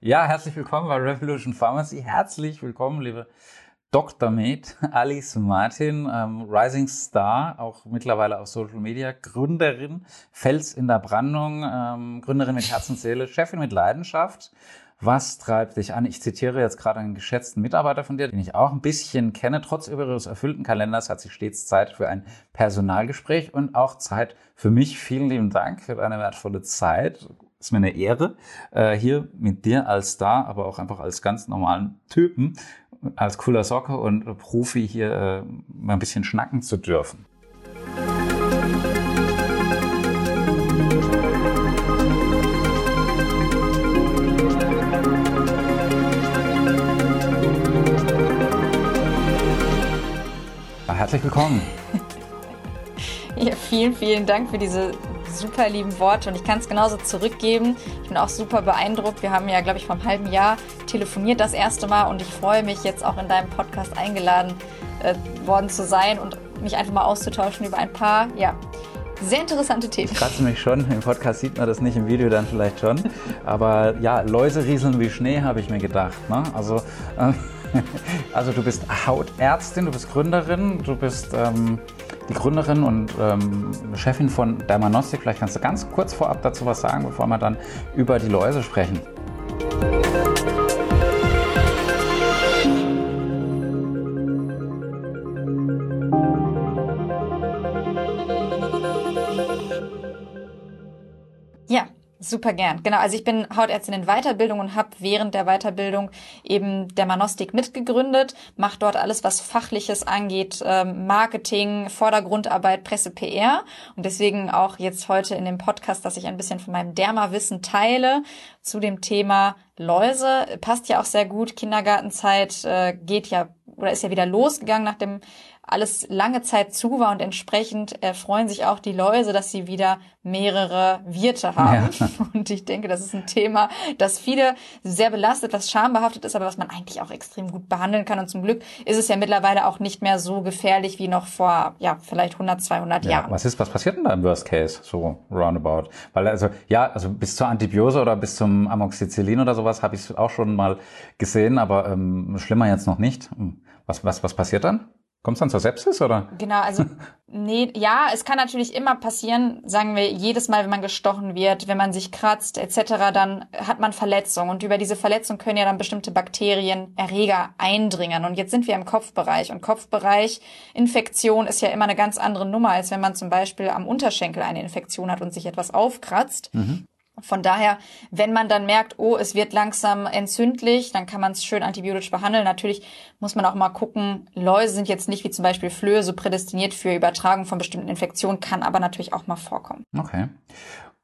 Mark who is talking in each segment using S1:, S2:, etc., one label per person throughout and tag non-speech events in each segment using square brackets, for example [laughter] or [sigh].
S1: Ja, herzlich willkommen bei Revolution Pharmacy. Herzlich willkommen, liebe Dr. Med, [laughs] Alice Martin, ähm, Rising Star, auch mittlerweile auf Social Media, Gründerin, Fels in der Brandung, ähm, Gründerin mit Herz und Seele, Chefin mit Leidenschaft. Was treibt dich an? Ich zitiere jetzt gerade einen geschätzten Mitarbeiter von dir, den ich auch ein bisschen kenne. Trotz ihres erfüllten Kalenders hat sie stets Zeit für ein Personalgespräch und auch Zeit für mich. Vielen lieben Dank für deine wertvolle Zeit. Ist mir eine Ehre, äh, hier mit dir als Star, aber auch einfach als ganz normalen Typen, als cooler Socke und Profi hier äh, mal ein bisschen schnacken zu dürfen. Herzlich willkommen.
S2: Ja, vielen, vielen Dank für diese super lieben Worte und ich kann es genauso zurückgeben. Ich bin auch super beeindruckt. Wir haben ja, glaube ich, vor einem halben Jahr telefoniert das erste Mal und ich freue mich jetzt auch in deinem Podcast eingeladen äh, worden zu sein und mich einfach mal auszutauschen über ein paar, ja, sehr interessante Themen.
S1: Ich kratze mich schon. Im Podcast sieht man das nicht, im Video dann vielleicht schon. Aber ja, Läuse rieseln wie Schnee, habe ich mir gedacht. Ne? Also. Äh, [laughs] Also du bist Hautärztin, du bist Gründerin, du bist ähm, die Gründerin und ähm, Chefin von Dermanostik. Vielleicht kannst du ganz kurz vorab dazu was sagen, bevor wir dann über die Läuse sprechen.
S2: Super gern. Genau, also ich bin Hautärztin in Weiterbildung und habe während der Weiterbildung eben der Manostik mitgegründet, mache dort alles, was Fachliches angeht, ähm, Marketing, Vordergrundarbeit, Presse, PR. Und deswegen auch jetzt heute in dem Podcast, dass ich ein bisschen von meinem Derma-Wissen teile zu dem Thema Läuse. Passt ja auch sehr gut. Kindergartenzeit äh, geht ja oder ist ja wieder losgegangen nach dem alles lange Zeit zu war und entsprechend erfreuen sich auch die Läuse, dass sie wieder mehrere Wirte haben. Ja. [laughs] Und ich denke, das ist ein Thema, das viele sehr belastet, was schambehaftet ist, aber was man eigentlich auch extrem gut behandeln kann. Und zum Glück ist es ja mittlerweile auch nicht mehr so gefährlich wie noch vor, ja, vielleicht 100, 200 ja, Jahren.
S1: Was ist, was passiert denn da im Worst Case, so roundabout? Weil also, ja, also bis zur Antibiose oder bis zum Amoxicillin oder sowas habe ich auch schon mal gesehen, aber ähm, schlimmer jetzt noch nicht. Hm. Was, was, was passiert dann? Kommt es dann zur Sepsis oder?
S2: Genau, also [laughs] nee, ja, es kann natürlich immer passieren, sagen wir, jedes Mal, wenn man gestochen wird, wenn man sich kratzt etc., dann hat man Verletzung und über diese Verletzung können ja dann bestimmte Bakterien, Erreger eindringen und jetzt sind wir im Kopfbereich und Kopfbereich Infektion ist ja immer eine ganz andere Nummer, als wenn man zum Beispiel am Unterschenkel eine Infektion hat und sich etwas aufkratzt. Mhm. Von daher, wenn man dann merkt, oh, es wird langsam entzündlich, dann kann man es schön antibiotisch behandeln. Natürlich muss man auch mal gucken, Läuse sind jetzt nicht wie zum Beispiel Flöhe so prädestiniert für Übertragung von bestimmten Infektionen, kann aber natürlich auch mal vorkommen.
S1: Okay.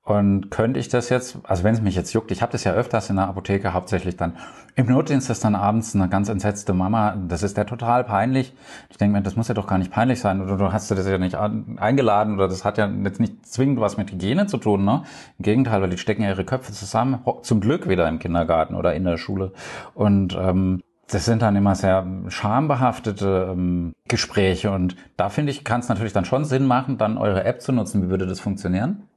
S1: Und könnte ich das jetzt, also wenn es mich jetzt juckt, ich habe das ja öfters in der Apotheke, hauptsächlich dann im Notdienst ist dann abends eine ganz entsetzte Mama, das ist ja total peinlich. Ich denke mir, das muss ja doch gar nicht peinlich sein oder du hast das ja nicht eingeladen oder das hat ja jetzt nicht zwingend was mit Hygiene zu tun, ne? Im Gegenteil, weil die stecken ja ihre Köpfe zusammen, zum Glück wieder im Kindergarten oder in der Schule. Und ähm, das sind dann immer sehr schambehaftete ähm, Gespräche und da finde ich, kann es natürlich dann schon Sinn machen, dann eure App zu nutzen. Wie würde das funktionieren?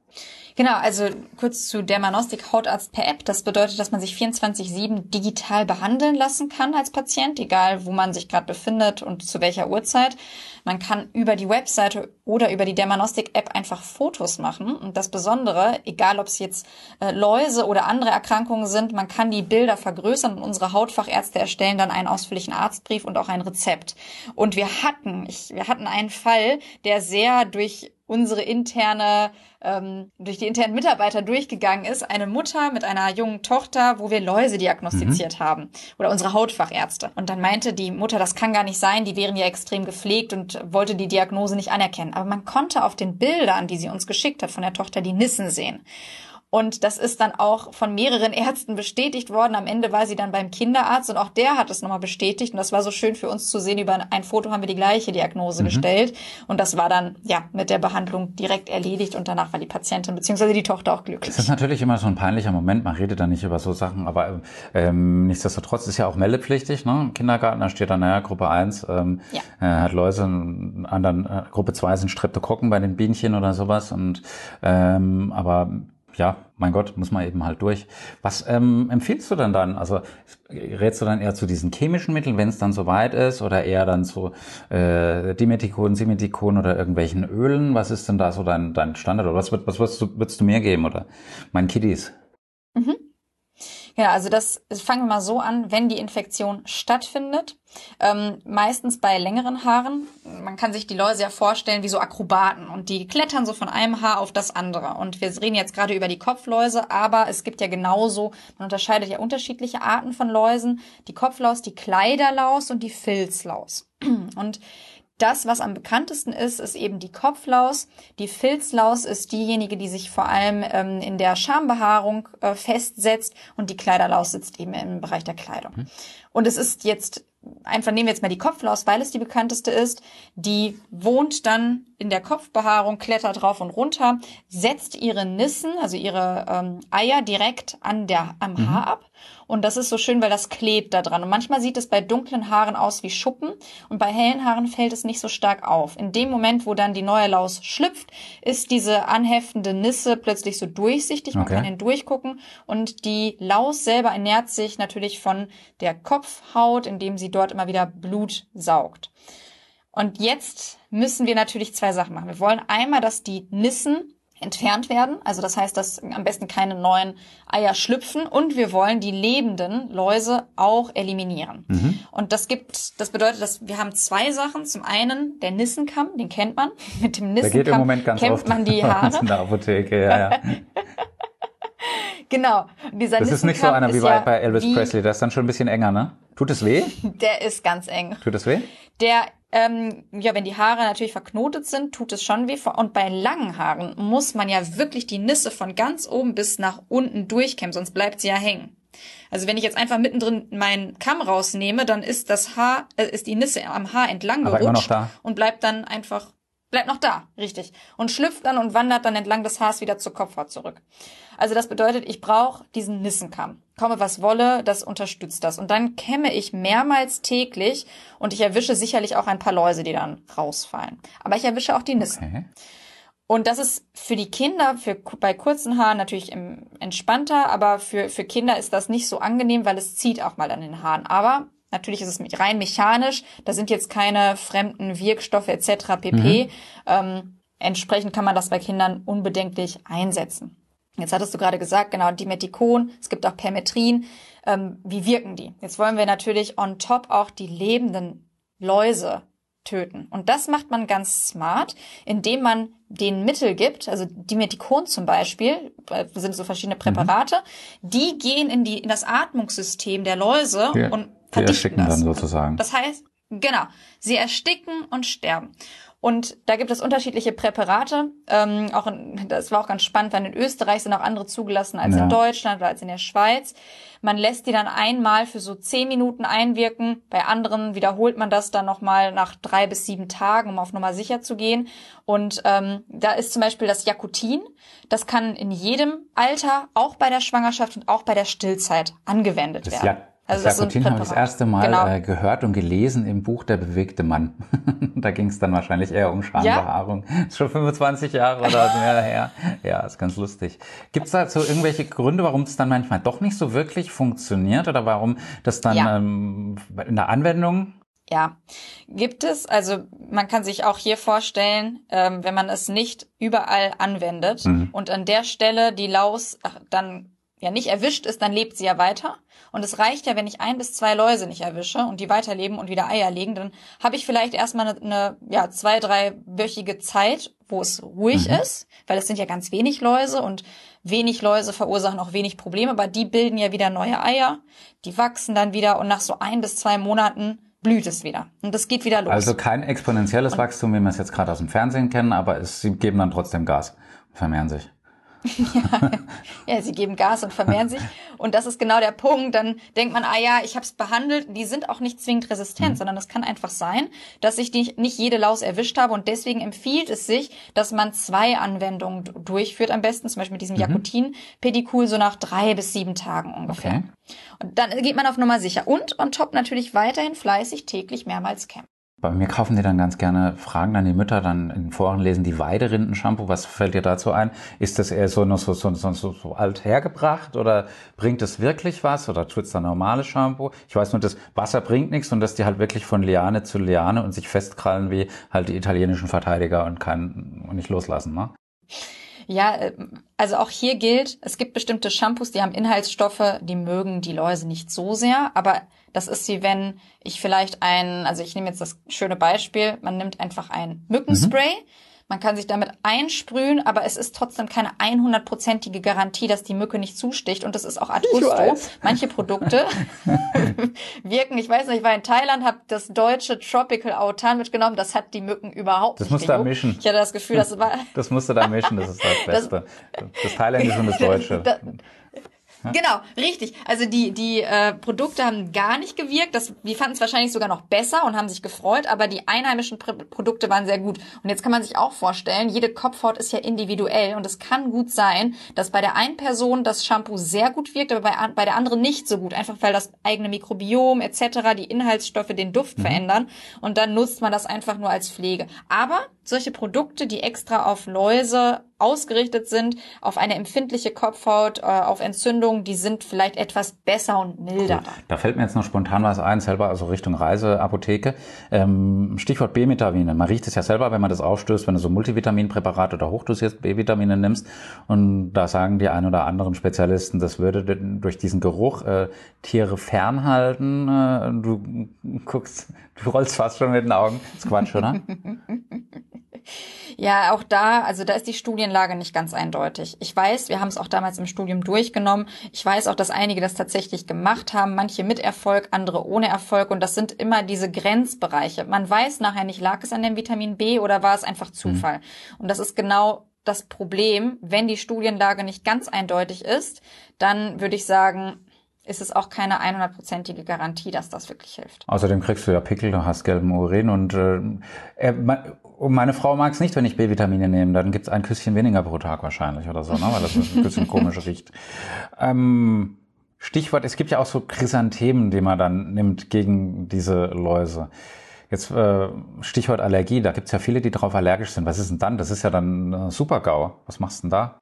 S2: Genau, also kurz zu Dermanostik Hautarzt per App. Das bedeutet, dass man sich 24-7 digital behandeln lassen kann als Patient, egal wo man sich gerade befindet und zu welcher Uhrzeit. Man kann über die Webseite oder über die Dermanostik-App einfach Fotos machen. Und das Besondere, egal ob es jetzt äh, Läuse oder andere Erkrankungen sind, man kann die Bilder vergrößern und unsere Hautfachärzte erstellen dann einen ausführlichen Arztbrief und auch ein Rezept. Und wir hatten, ich, wir hatten einen Fall, der sehr durch unsere interne, ähm, durch die internen Mitarbeiter durchgegangen ist. Eine Mutter mit einer jungen Tochter, wo wir Läuse diagnostiziert mhm. haben. Oder unsere Hautfachärzte. Und dann meinte die Mutter, das kann gar nicht sein, die wären ja extrem gepflegt und wollte die Diagnose nicht anerkennen. Aber man konnte auf den Bildern, die sie uns geschickt hat von der Tochter, die Nissen sehen. Und das ist dann auch von mehreren Ärzten bestätigt worden. Am Ende war sie dann beim Kinderarzt und auch der hat es nochmal bestätigt. Und das war so schön für uns zu sehen. Über ein Foto haben wir die gleiche Diagnose mhm. gestellt. Und das war dann, ja, mit der Behandlung direkt erledigt. Und danach war die Patientin bzw. die Tochter auch glücklich.
S1: Das ist natürlich immer so ein peinlicher Moment. Man redet da nicht über so Sachen. Aber ähm, nichtsdestotrotz ist ja auch meldepflichtig. Ne? Kindergarten, da steht dann, naja, Gruppe 1 ähm, ja. äh, hat Läuse, anderen, äh, Gruppe 2 sind Streptokokken bei den Bienchen oder sowas. Und ähm, aber ja, mein Gott, muss man eben halt durch. Was ähm, empfiehlst du denn dann? Also rätst du dann eher zu diesen chemischen Mitteln, wenn es dann soweit ist, oder eher dann zu äh, Dimethikon, Simethikon oder irgendwelchen Ölen? Was ist denn da so dein, dein Standard? Oder was, würdest, du, du mir geben oder meinen Kiddies?
S2: Ja, also das fangen wir mal so an, wenn die Infektion stattfindet, ähm, meistens bei längeren Haaren. Man kann sich die Läuse ja vorstellen wie so Akrobaten und die klettern so von einem Haar auf das andere. Und wir reden jetzt gerade über die Kopfläuse, aber es gibt ja genauso, man unterscheidet ja unterschiedliche Arten von Läusen. Die Kopflaus, die Kleiderlaus und die Filzlaus. Und das, was am bekanntesten ist, ist eben die Kopflaus. Die Filzlaus ist diejenige, die sich vor allem ähm, in der Schambehaarung äh, festsetzt und die Kleiderlaus sitzt eben im Bereich der Kleidung. Mhm. Und es ist jetzt einfach nehmen wir jetzt mal die Kopflaus, weil es die bekannteste ist. Die wohnt dann in der Kopfbehaarung, klettert rauf und runter, setzt ihre Nissen, also ihre ähm, Eier direkt an der, am mhm. Haar ab. Und das ist so schön, weil das klebt da dran. Und manchmal sieht es bei dunklen Haaren aus wie Schuppen und bei hellen Haaren fällt es nicht so stark auf. In dem Moment, wo dann die neue Laus schlüpft, ist diese anheftende Nisse plötzlich so durchsichtig. Man okay. kann hindurchgucken und die Laus selber ernährt sich natürlich von der Kopfhaut, indem sie dort immer wieder Blut saugt. Und jetzt müssen wir natürlich zwei Sachen machen. Wir wollen einmal, dass die Nissen entfernt werden. Also das heißt, dass am besten keine neuen Eier schlüpfen und wir wollen die lebenden Läuse auch eliminieren. Mhm. Und das gibt, das bedeutet, dass wir haben zwei Sachen. Zum einen der Nissenkamm, den kennt man. [laughs] Mit dem Nissenkamm der geht im Moment ganz kämmt oft man die [laughs] Haare.
S1: in der Apotheke, ja, ja. [laughs]
S2: genau.
S1: Dieser das ist nicht so einer wie bei, bei Elvis Presley. Das ist dann schon ein bisschen enger, ne? Tut es weh?
S2: Der ist ganz eng.
S1: Tut es weh?
S2: Der ähm, ja, wenn die Haare natürlich verknotet sind, tut es schon weh. Und bei langen Haaren muss man ja wirklich die Nisse von ganz oben bis nach unten durchkämmen, sonst bleibt sie ja hängen. Also wenn ich jetzt einfach mittendrin meinen Kamm rausnehme, dann ist das Haar, äh, ist die Nisse am Haar entlang Aber gerutscht und bleibt dann einfach bleibt noch da, richtig. Und schlüpft dann und wandert dann entlang des Haars wieder zur Kopfhaut zurück. Also das bedeutet, ich brauche diesen Nissenkamm. Komme was wolle, das unterstützt das. Und dann kämme ich mehrmals täglich und ich erwische sicherlich auch ein paar Läuse, die dann rausfallen. Aber ich erwische auch die Nissen. Okay. Und das ist für die Kinder, für, bei kurzen Haaren natürlich entspannter, aber für, für Kinder ist das nicht so angenehm, weil es zieht auch mal an den Haaren. Aber Natürlich ist es rein mechanisch. Da sind jetzt keine fremden Wirkstoffe etc. pp. Mhm. Ähm, entsprechend kann man das bei Kindern unbedenklich einsetzen. Jetzt hattest du gerade gesagt, genau, Dimethikon, es gibt auch Permetrin. Ähm, wie wirken die? Jetzt wollen wir natürlich on top auch die lebenden Läuse töten. Und das macht man ganz smart, indem man den Mittel gibt, also Dimethikon zum Beispiel, sind so verschiedene mhm. Präparate, mhm. die gehen in die in das Atmungssystem der Läuse ja. und
S1: die ersticken das. dann sozusagen.
S2: Das heißt, genau, sie ersticken und sterben. Und da gibt es unterschiedliche Präparate. Ähm, auch in, das war auch ganz spannend, weil in Österreich sind auch andere zugelassen als ja. in Deutschland oder als in der Schweiz. Man lässt die dann einmal für so zehn Minuten einwirken. Bei anderen wiederholt man das dann nochmal nach drei bis sieben Tagen, um auf Nummer sicher zu gehen. Und ähm, da ist zum Beispiel das Jakutin. Das kann in jedem Alter, auch bei der Schwangerschaft und auch bei der Stillzeit angewendet
S1: das
S2: werden.
S1: Ja also das Sakutin habe ich das erste Mal genau. äh, gehört und gelesen im Buch Der bewegte Mann. [laughs] da ging es dann wahrscheinlich eher um Schambehaarung. Ja? Ist schon 25 Jahre oder mehr her. Ja, ist ganz lustig. Gibt es dazu irgendwelche Gründe, warum es dann manchmal doch nicht so wirklich funktioniert oder warum das dann ja. ähm, in der Anwendung
S2: ja, gibt es. Also man kann sich auch hier vorstellen, ähm, wenn man es nicht überall anwendet mhm. und an der Stelle die Laus dann ja nicht erwischt ist, dann lebt sie ja weiter. Und es reicht ja, wenn ich ein bis zwei Läuse nicht erwische und die weiterleben und wieder Eier legen, dann habe ich vielleicht erstmal eine, eine ja, zwei, dreiwöchige Zeit, wo es ruhig mhm. ist, weil es sind ja ganz wenig Läuse und wenig Läuse verursachen auch wenig Probleme, aber die bilden ja wieder neue Eier, die wachsen dann wieder und nach so ein bis zwei Monaten blüht es wieder. Und das geht wieder los.
S1: Also kein exponentielles und Wachstum, wie wir es jetzt gerade aus dem Fernsehen kennen, aber es, sie geben dann trotzdem Gas, vermehren sich
S2: ja, [laughs] ja, sie geben Gas und vermehren sich. Und das ist genau der Punkt. Dann denkt man, ah ja, ich habe es behandelt. Die sind auch nicht zwingend resistent, mhm. sondern es kann einfach sein, dass ich die, nicht jede Laus erwischt habe. Und deswegen empfiehlt es sich, dass man zwei Anwendungen durchführt am besten, zum Beispiel mit diesem mhm. Jakutin-Pedikul, so nach drei bis sieben Tagen ungefähr. Okay. Und dann geht man auf Nummer sicher. Und on top natürlich weiterhin fleißig täglich mehrmals campen.
S1: Bei mir kaufen die dann ganz gerne, fragen dann die Mütter dann in Foren lesen die Weiderinden-Shampoo. Was fällt dir dazu ein? Ist das eher so noch so, so, so, so, so alt hergebracht oder bringt es wirklich was oder tut's da normales Shampoo? Ich weiß nur, das Wasser bringt nichts und dass die halt wirklich von Liane zu Liane und sich festkrallen wie halt die italienischen Verteidiger und kann und nicht loslassen, ne?
S2: Ja, äh, also auch hier gilt, es gibt bestimmte Shampoos, die haben Inhaltsstoffe, die mögen die Läuse nicht so sehr, aber das ist wie wenn ich vielleicht ein, also ich nehme jetzt das schöne Beispiel, man nimmt einfach ein Mückenspray, mhm. man kann sich damit einsprühen, aber es ist trotzdem keine 100%ige Garantie, dass die Mücke nicht zusticht und das ist auch ad gusto. Manche Produkte [laughs] wirken, ich weiß nicht, ich war in Thailand, habe das deutsche Tropical Autan mitgenommen, das hat die Mücken überhaupt
S1: das nicht. Das musst du da mischen.
S2: Ich hatte das Gefühl, das war...
S1: das musst du da mischen, das ist das Beste. Das, das Thailändische und das [laughs] Deutsche. Das,
S2: Genau, richtig. Also die, die äh, Produkte haben gar nicht gewirkt. Das, wir fanden es wahrscheinlich sogar noch besser und haben sich gefreut, aber die einheimischen Pr Produkte waren sehr gut. Und jetzt kann man sich auch vorstellen, jede Kopfhaut ist ja individuell und es kann gut sein, dass bei der einen Person das Shampoo sehr gut wirkt, aber bei, bei der anderen nicht so gut. Einfach weil das eigene Mikrobiom etc., die Inhaltsstoffe den Duft mhm. verändern und dann nutzt man das einfach nur als Pflege. Aber solche Produkte, die extra auf Läuse ausgerichtet sind, auf eine empfindliche Kopfhaut, äh, auf Entzündungen, die sind vielleicht etwas besser und milder. Cool.
S1: Da fällt mir jetzt noch spontan was ein, selber also Richtung Reiseapotheke. Ähm, Stichwort B-Vitamine. Man riecht es ja selber, wenn man das aufstößt, wenn du so Multivitaminpräparate oder hochdosiert B-Vitamine nimmst. Und da sagen die ein oder anderen Spezialisten, das würde durch diesen Geruch äh, Tiere fernhalten. Äh, du guckst, du rollst fast schon mit den Augen. Das ist Quatsch, oder? [laughs]
S2: Ja, auch da, also da ist die Studienlage nicht ganz eindeutig. Ich weiß, wir haben es auch damals im Studium durchgenommen. Ich weiß auch, dass einige das tatsächlich gemacht haben, manche mit Erfolg, andere ohne Erfolg. Und das sind immer diese Grenzbereiche. Man weiß nachher nicht, lag es an dem Vitamin B oder war es einfach Zufall. Mhm. Und das ist genau das Problem, wenn die Studienlage nicht ganz eindeutig ist, dann würde ich sagen, ist es auch keine 100%ige Garantie, dass das wirklich hilft.
S1: Außerdem kriegst du ja Pickel, du hast gelben Urin und äh, äh meine Frau mag es nicht, wenn ich B-Vitamine nehme. Dann gibt's ein Küsschen weniger pro Tag wahrscheinlich oder so, ne? weil das ein bisschen [laughs] komisch riecht. Ähm, Stichwort, es gibt ja auch so Chrysanthemen, die man dann nimmt gegen diese Läuse. Jetzt äh, Stichwort Allergie, da gibt's ja viele, die darauf allergisch sind. Was ist denn dann? Das ist ja dann äh, Super-GAU. Was machst du denn da?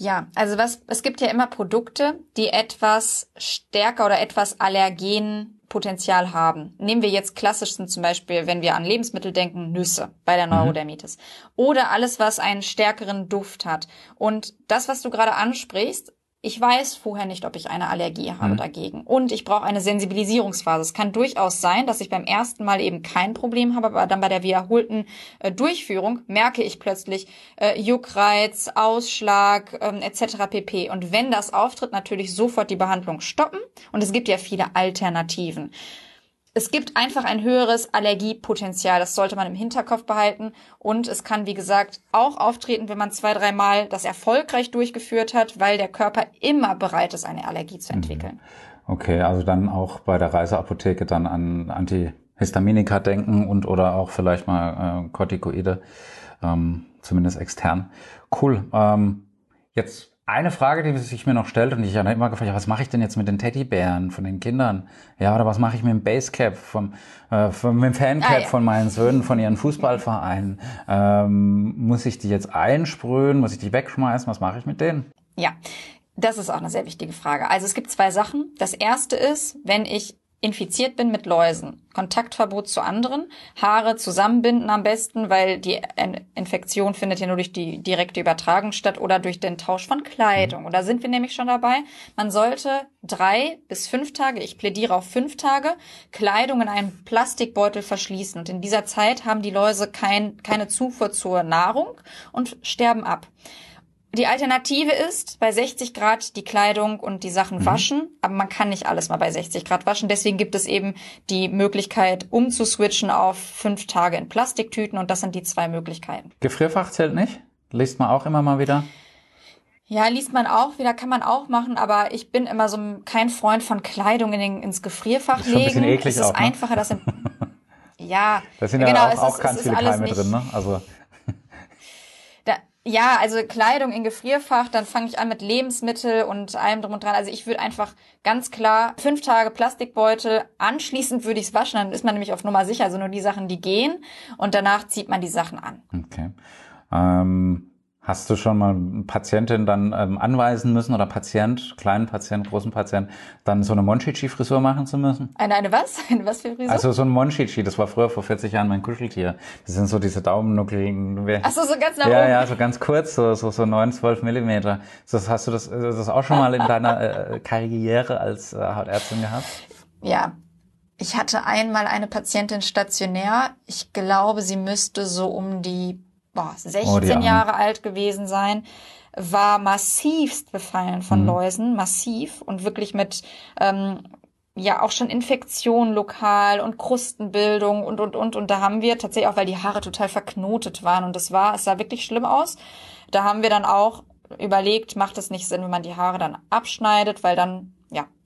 S2: Ja, also was, es gibt ja immer Produkte, die etwas stärker oder etwas Allergenpotenzial haben. Nehmen wir jetzt klassisch sind zum Beispiel, wenn wir an Lebensmittel denken, Nüsse bei der mhm. Neurodermitis. Mhm. Oder alles, was einen stärkeren Duft hat. Und das, was du gerade ansprichst, ich weiß vorher nicht, ob ich eine Allergie habe mhm. dagegen. Und ich brauche eine Sensibilisierungsphase. Es kann durchaus sein, dass ich beim ersten Mal eben kein Problem habe, aber dann bei der wiederholten äh, Durchführung merke ich plötzlich äh, Juckreiz, Ausschlag ähm, etc. pp. Und wenn das auftritt, natürlich sofort die Behandlung stoppen. Und es gibt ja viele Alternativen es gibt einfach ein höheres Allergiepotenzial. Das sollte man im Hinterkopf behalten. Und es kann, wie gesagt, auch auftreten, wenn man zwei, dreimal das erfolgreich durchgeführt hat, weil der Körper immer bereit ist, eine Allergie zu entwickeln.
S1: Okay, also dann auch bei der Reiseapotheke dann an Antihistaminika denken und oder auch vielleicht mal äh, Corticoide, ähm, zumindest extern. Cool. Ähm, jetzt eine Frage, die sich mir noch stellt und ich habe immer gefragt, was mache ich denn jetzt mit den Teddybären von den Kindern? Ja, oder was mache ich mit dem Basecap, vom, äh, vom, mit dem Fancap ah, ja. von meinen Söhnen, von ihren Fußballvereinen? Ähm, muss ich die jetzt einsprühen? Muss ich die wegschmeißen? Was mache ich mit denen?
S2: Ja, das ist auch eine sehr wichtige Frage. Also es gibt zwei Sachen. Das erste ist, wenn ich infiziert bin mit Läusen, Kontaktverbot zu anderen, Haare zusammenbinden am besten, weil die Infektion findet ja nur durch die direkte Übertragung statt oder durch den Tausch von Kleidung. Und da sind wir nämlich schon dabei. Man sollte drei bis fünf Tage, ich plädiere auf fünf Tage, Kleidung in einem Plastikbeutel verschließen. Und in dieser Zeit haben die Läuse kein, keine Zufuhr zur Nahrung und sterben ab. Die Alternative ist bei 60 Grad die Kleidung und die Sachen mhm. waschen, aber man kann nicht alles mal bei 60 Grad waschen. Deswegen gibt es eben die Möglichkeit, umzuswitchen auf fünf Tage in Plastiktüten und das sind die zwei Möglichkeiten.
S1: Gefrierfach zählt nicht? Liest man auch immer mal wieder?
S2: Ja, liest man auch wieder, kann man auch machen, aber ich bin immer so kein Freund von Kleidung in den, ins Gefrierfach das ist legen. Ein bisschen eklig es ist auch, ne? einfacher, das in, [laughs] ja,
S1: da sind ja genau, auch, auch ganz viele Keime drin, ne? Also
S2: Ja, also Kleidung in Gefrierfach, dann fange ich an mit Lebensmittel und allem drum und dran. Also ich würde einfach ganz klar fünf Tage Plastikbeutel, anschließend würde ich es waschen, dann ist man nämlich auf Nummer sicher, also nur die Sachen, die gehen und danach zieht man die Sachen an.
S1: Okay. Ähm Hast du schon mal Patientin dann ähm, anweisen müssen oder Patient, kleinen Patient, großen Patient, dann so eine Monchichi-Frisur machen zu müssen?
S2: Eine, eine was? [laughs] Eine was für Frisur?
S1: Also so ein Monchichi, das war früher vor 40 Jahren mein Kuscheltier. Das sind so diese Daumennuckeligen.
S2: Ach so, so ganz nach
S1: ja,
S2: oben.
S1: Ja, so ganz kurz, so, so, so 9, 12 Millimeter. Das hast du das, das auch schon mal in deiner äh, Karriere als äh, Hautärztin gehabt?
S2: Ja, ich hatte einmal eine Patientin stationär. Ich glaube, sie müsste so um die boah, 16 oh, Jahre alt gewesen sein, war massivst befallen von mhm. Läusen, massiv und wirklich mit ähm, ja auch schon Infektion lokal und Krustenbildung und und und und da haben wir tatsächlich auch, weil die Haare total verknotet waren und das war, es sah wirklich schlimm aus. Da haben wir dann auch überlegt, macht es nicht Sinn, wenn man die Haare dann abschneidet, weil dann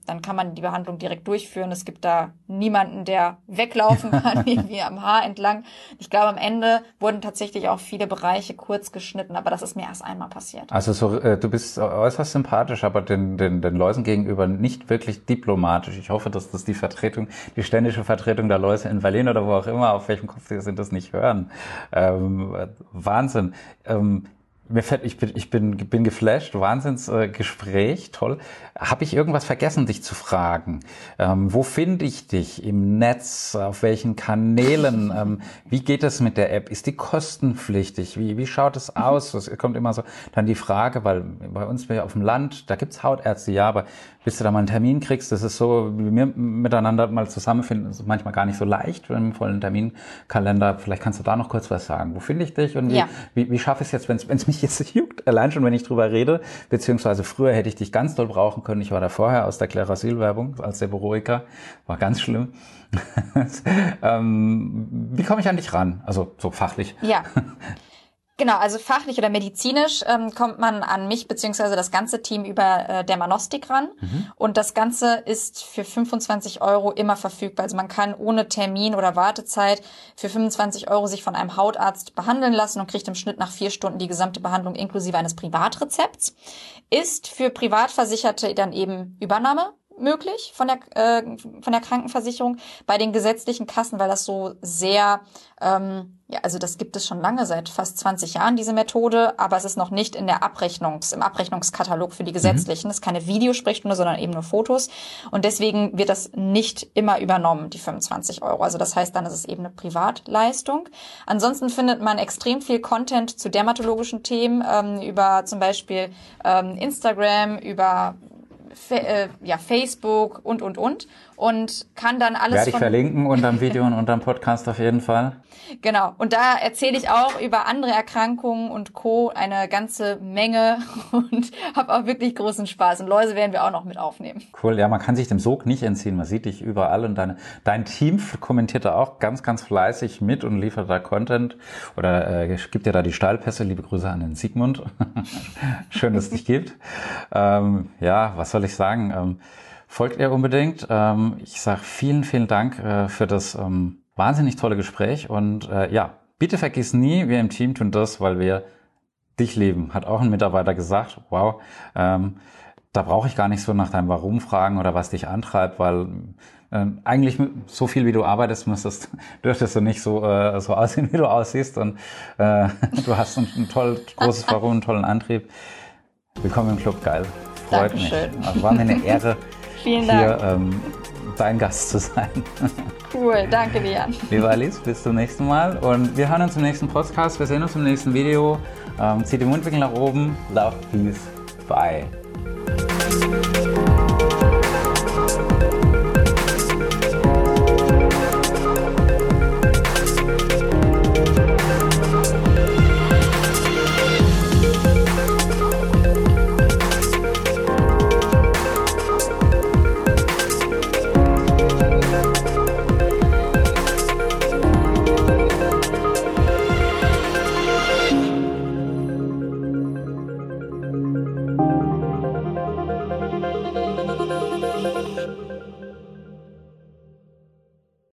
S2: dann kann man die Behandlung direkt durchführen. Es gibt da niemanden, der weglaufen kann, [laughs] irgendwie am Haar entlang. Ich glaube, am Ende wurden tatsächlich auch viele Bereiche kurz geschnitten, aber das ist mir erst einmal passiert.
S1: Also so, äh, du bist äußerst sympathisch, aber den, den, den Läusen gegenüber nicht wirklich diplomatisch. Ich hoffe, dass das die Vertretung, die ständische Vertretung der Läuse in Berlin oder wo auch immer, auf welchem Kopf sie sind, das nicht hören. Ähm, Wahnsinn. Ähm, mir fällt, ich bin, ich bin, bin geflasht, Wahnsinnsgespräch, äh, toll. Habe ich irgendwas vergessen, dich zu fragen? Ähm, wo finde ich dich im Netz? Auf welchen Kanälen? [laughs] Ähm, wie geht es mit der App? Ist die kostenpflichtig? Wie, wie schaut es aus? Es kommt immer so dann die Frage, weil bei uns auf dem Land, da gibt's Hautärzte, ja, aber bis du da mal einen Termin kriegst, das ist so, wie wir miteinander mal zusammenfinden, ist manchmal gar nicht so leicht, im vollen Terminkalender. Vielleicht kannst du da noch kurz was sagen. Wo finde ich dich und wie, ja. wie, wie schaffe ich es jetzt, wenn es mich jetzt [laughs] juckt, allein schon, wenn ich drüber rede, beziehungsweise früher hätte ich dich ganz doll brauchen können. Ich war da vorher aus der Klerasil-Werbung als Seborrhoiker, war ganz schlimm. [laughs] ähm, wie komme ich an dich ran? Also so fachlich.
S2: Ja. [laughs] Genau, also fachlich oder medizinisch ähm, kommt man an mich beziehungsweise das ganze Team über äh, Dermanostik ran. Mhm. Und das Ganze ist für 25 Euro immer verfügbar. Also man kann ohne Termin oder Wartezeit für 25 Euro sich von einem Hautarzt behandeln lassen und kriegt im Schnitt nach vier Stunden die gesamte Behandlung inklusive eines Privatrezepts. Ist für Privatversicherte dann eben Übernahme möglich von der, äh, von der Krankenversicherung. Bei den gesetzlichen Kassen, weil das so sehr, ähm, ja, also das gibt es schon lange, seit fast 20 Jahren, diese Methode, aber es ist noch nicht in der Abrechnungs-, im Abrechnungskatalog für die mhm. gesetzlichen. Es mhm. ist keine Videosprechstunde, sondern eben nur Fotos. Und deswegen wird das nicht immer übernommen, die 25 Euro. Also das heißt, dann ist es eben eine Privatleistung. Ansonsten findet man extrem viel Content zu dermatologischen Themen, ähm, über zum Beispiel ähm, Instagram, über äh, ja, Facebook und, und, und. Und kann dann alles
S1: Werde ich verlinken [laughs] unter dem Video und unter dem Podcast auf jeden Fall.
S2: Genau. Und da erzähle ich auch über andere Erkrankungen und Co. eine ganze Menge [laughs] und habe auch wirklich großen Spaß. Und Läuse werden wir auch noch mit aufnehmen.
S1: Cool. Ja, man kann sich dem Sog nicht entziehen. Man sieht dich überall und deine, dein Team kommentiert da auch ganz, ganz fleißig mit und liefert da Content oder äh, gibt dir da die Stahlpässe. Liebe Grüße an den Sigmund. [laughs] Schön, dass es dich gibt. Ähm, ja, was soll ich sagen? Ähm, folgt ihr unbedingt. Ähm, ich sage vielen, vielen Dank äh, für das ähm, wahnsinnig tolle Gespräch und äh, ja, bitte vergiss nie, wir im Team tun das, weil wir dich lieben, hat auch ein Mitarbeiter gesagt. Wow, ähm, da brauche ich gar nicht so nach deinem Warum fragen oder was dich antreibt, weil äh, eigentlich so viel wie du arbeitest, müsstest, [laughs] dürftest du nicht so, äh, so aussehen, wie du aussiehst und äh, [laughs] du hast ein, ein toll, großes Warum, einen tollen Antrieb. Willkommen im Club, geil. Freut
S2: Dankeschön.
S1: mich. Also war mir eine Ehre, [laughs]
S2: Vielen Dank.
S1: hier ähm, dein Gast zu sein. [laughs]
S2: Cool, danke dir.
S1: Liebe Alice, bis zum nächsten Mal und wir hören uns im nächsten Podcast. Wir sehen uns im nächsten Video. Ähm, zieht die Mundwinkel nach oben. Love, Peace, Bye.